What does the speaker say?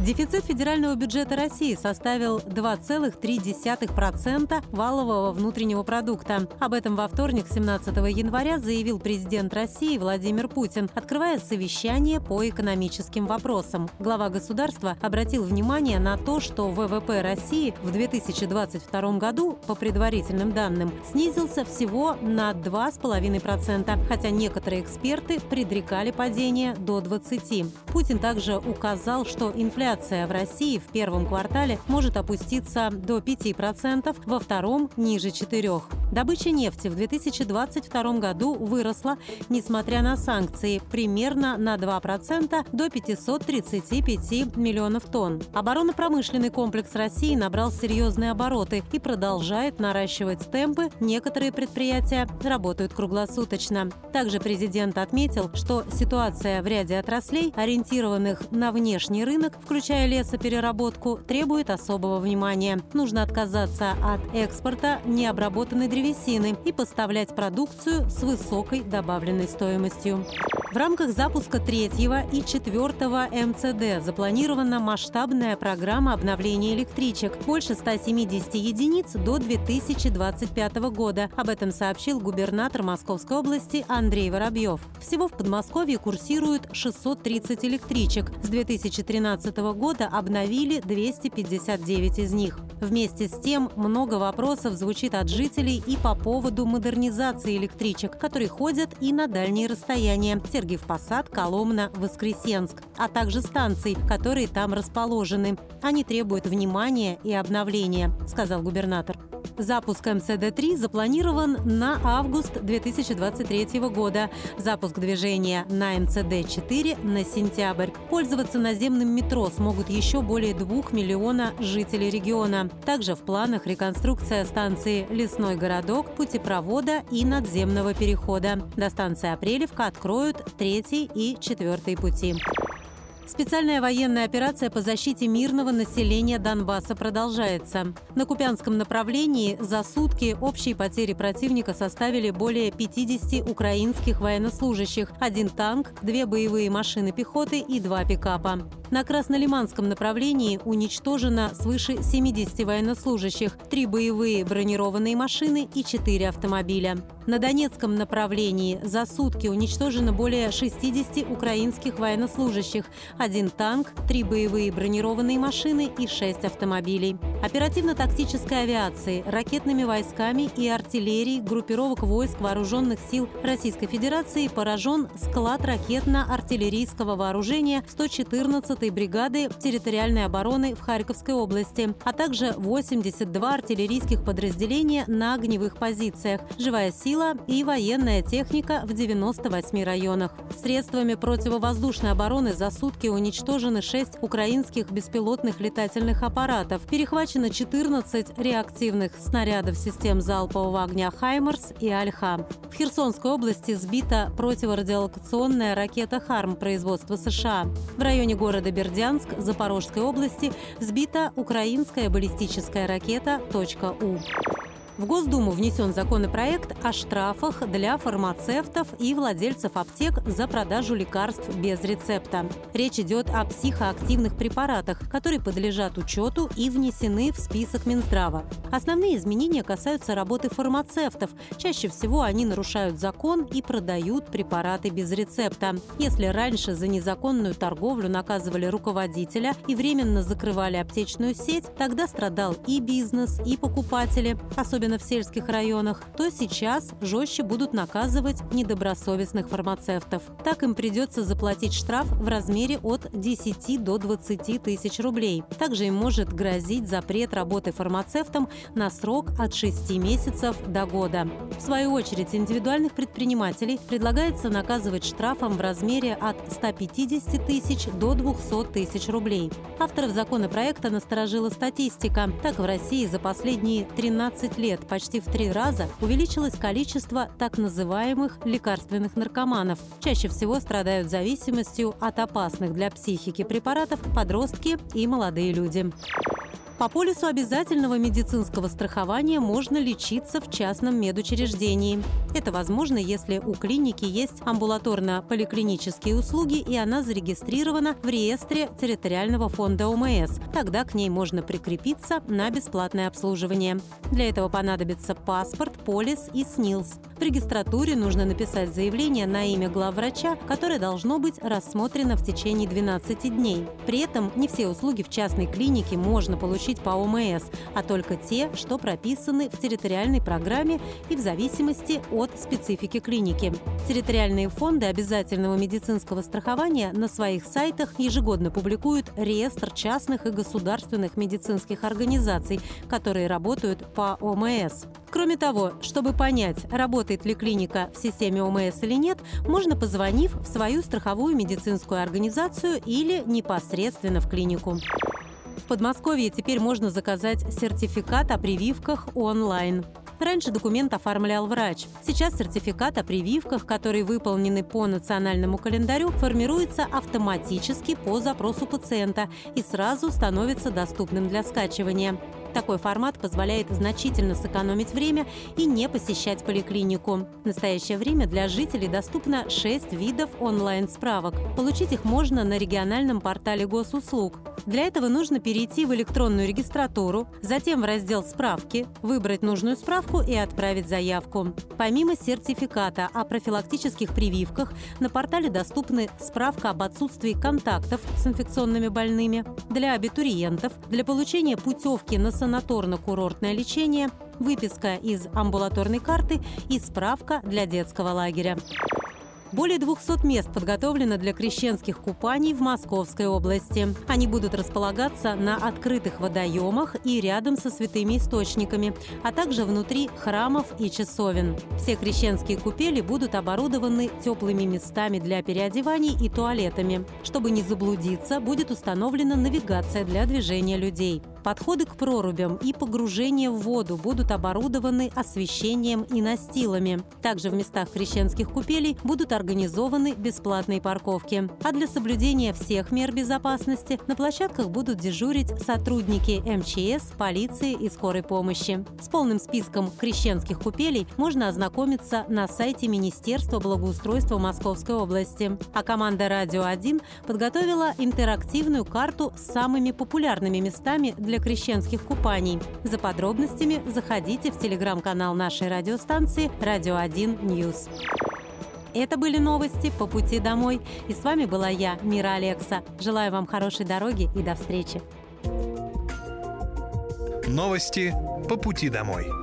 Дефицит федерального бюджета России составил 2,3% валового внутреннего продукта. Об этом во вторник, 17 января, заявил президент России Владимир Путин, открывая совещание по экономическим вопросам. Глава государства обратил внимание на то, что ВВП России в 2022 году, по предварительным данным, снизился всего на 2,5%, хотя некоторые эксперты предрекали падение до 20%. Путин также указал, что инфляция инфляция в России в первом квартале может опуститься до 5%, во втором – ниже 4%. Добыча нефти в 2022 году выросла, несмотря на санкции, примерно на 2% до 535 миллионов тонн. Оборонно-промышленный комплекс России набрал серьезные обороты и продолжает наращивать темпы. Некоторые предприятия работают круглосуточно. Также президент отметил, что ситуация в ряде отраслей, ориентированных на внешний рынок, включая лесопереработку, требует особого внимания. Нужно отказаться от экспорта необработанной древесины и поставлять продукцию с высокой добавленной стоимостью. В рамках запуска третьего и четвертого МЦД запланирована масштабная программа обновления электричек – больше 170 единиц до 2025 года. Об этом сообщил губернатор Московской области Андрей Воробьев. Всего в Подмосковье курсируют 630 электричек. С 2013 года обновили 259 из них. Вместе с тем, много вопросов звучит от жителей и по поводу модернизации электричек, которые ходят и на дальние расстояния – Сергиев Посад, Коломна, Воскресенск, а также станций, которые там расположены. Они требуют внимания и обновления, сказал губернатор. Запуск МЦД-3 запланирован на август 2023 года. Запуск движения на МЦД-4 на сентябрь. Пользоваться наземным метро смогут еще более двух миллиона жителей региона. Также в планах реконструкция станции «Лесной городок», путепровода и надземного перехода. До станции Апрелевка откроют третий и четвертый пути. Специальная военная операция по защите мирного населения Донбасса продолжается. На Купянском направлении за сутки общие потери противника составили более 50 украинских военнослужащих, один танк, две боевые машины пехоты и два пикапа. На Краснолиманском направлении уничтожено свыше 70 военнослужащих, три боевые бронированные машины и четыре автомобиля. На Донецком направлении за сутки уничтожено более 60 украинских военнослужащих, один танк, три боевые бронированные машины и шесть автомобилей. Оперативно-тактической авиации, ракетными войсками и артиллерией группировок войск Вооруженных сил Российской Федерации поражен склад ракетно-артиллерийского вооружения 114-й бригады территориальной обороны в Харьковской области, а также 82 артиллерийских подразделения на огневых позициях, живая сила и военная техника в 98 районах. Средствами противовоздушной обороны за сутки уничтожены 6 украинских беспилотных летательных аппаратов, перехвачено 14 реактивных снарядов систем залпового огня «Хаймерс» и «Альха». В Херсонской области сбита противорадиолокационная ракета «Харм» производства США. В районе города Бердянск Запорожской области сбита украинская баллистическая ракета «У». В Госдуму внесен законопроект о штрафах для фармацевтов и владельцев аптек за продажу лекарств без рецепта. Речь идет о психоактивных препаратах, которые подлежат учету и внесены в список Минздрава. Основные изменения касаются работы фармацевтов. Чаще всего они нарушают закон и продают препараты без рецепта. Если раньше за незаконную торговлю наказывали руководителя и временно закрывали аптечную сеть, тогда страдал и бизнес, и покупатели, особенно особенно в сельских районах, то сейчас жестче будут наказывать недобросовестных фармацевтов. Так им придется заплатить штраф в размере от 10 до 20 тысяч рублей. Также им может грозить запрет работы фармацевтом на срок от 6 месяцев до года. В свою очередь, индивидуальных предпринимателей предлагается наказывать штрафом в размере от 150 тысяч до 200 тысяч рублей. Авторов законопроекта насторожила статистика. Так в России за последние 13 лет лет почти в три раза увеличилось количество так называемых лекарственных наркоманов. Чаще всего страдают зависимостью от опасных для психики препаратов подростки и молодые люди. По полису обязательного медицинского страхования можно лечиться в частном медучреждении. Это возможно, если у клиники есть амбулаторно-поликлинические услуги и она зарегистрирована в реестре территориального фонда ОМС. Тогда к ней можно прикрепиться на бесплатное обслуживание. Для этого понадобится паспорт, полис и СНИЛС. В регистратуре нужно написать заявление на имя главврача, которое должно быть рассмотрено в течение 12 дней. При этом не все услуги в частной клинике можно получить по ОМС, а только те, что прописаны в территориальной программе и в зависимости от специфики клиники. Территориальные фонды обязательного медицинского страхования на своих сайтах ежегодно публикуют реестр частных и государственных медицинских организаций, которые работают по ОМС. Кроме того, чтобы понять, работает ли клиника в системе ОМС или нет, можно позвонив в свою страховую медицинскую организацию или непосредственно в клинику. Подмосковье теперь можно заказать сертификат о прививках онлайн. Раньше документ оформлял врач. Сейчас сертификат о прививках, которые выполнены по национальному календарю, формируется автоматически по запросу пациента и сразу становится доступным для скачивания. Такой формат позволяет значительно сэкономить время и не посещать поликлинику. В настоящее время для жителей доступно 6 видов онлайн-справок. Получить их можно на региональном портале госуслуг. Для этого нужно перейти в электронную регистратуру, затем в раздел «Справки», выбрать нужную справку и отправить заявку. Помимо сертификата о профилактических прививках, на портале доступны справка об отсутствии контактов с инфекционными больными. Для абитуриентов, для получения путевки на санаторно-курортное лечение, выписка из амбулаторной карты и справка для детского лагеря. Более 200 мест подготовлено для крещенских купаний в Московской области. Они будут располагаться на открытых водоемах и рядом со святыми источниками, а также внутри храмов и часовен. Все крещенские купели будут оборудованы теплыми местами для переодеваний и туалетами. Чтобы не заблудиться, будет установлена навигация для движения людей. Подходы к прорубям и погружение в воду будут оборудованы освещением и настилами. Также в местах крещенских купелей будут организованы бесплатные парковки. А для соблюдения всех мер безопасности на площадках будут дежурить сотрудники МЧС, полиции и скорой помощи. С полным списком крещенских купелей можно ознакомиться на сайте Министерства благоустройства Московской области. А команда «Радио 1» подготовила интерактивную карту с самыми популярными местами для для крещенских купаний. За подробностями заходите в телеграм-канал нашей радиостанции «Радио 1 News». Это были новости по пути домой. И с вами была я, Мира Алекса. Желаю вам хорошей дороги и до встречи. Новости по пути домой.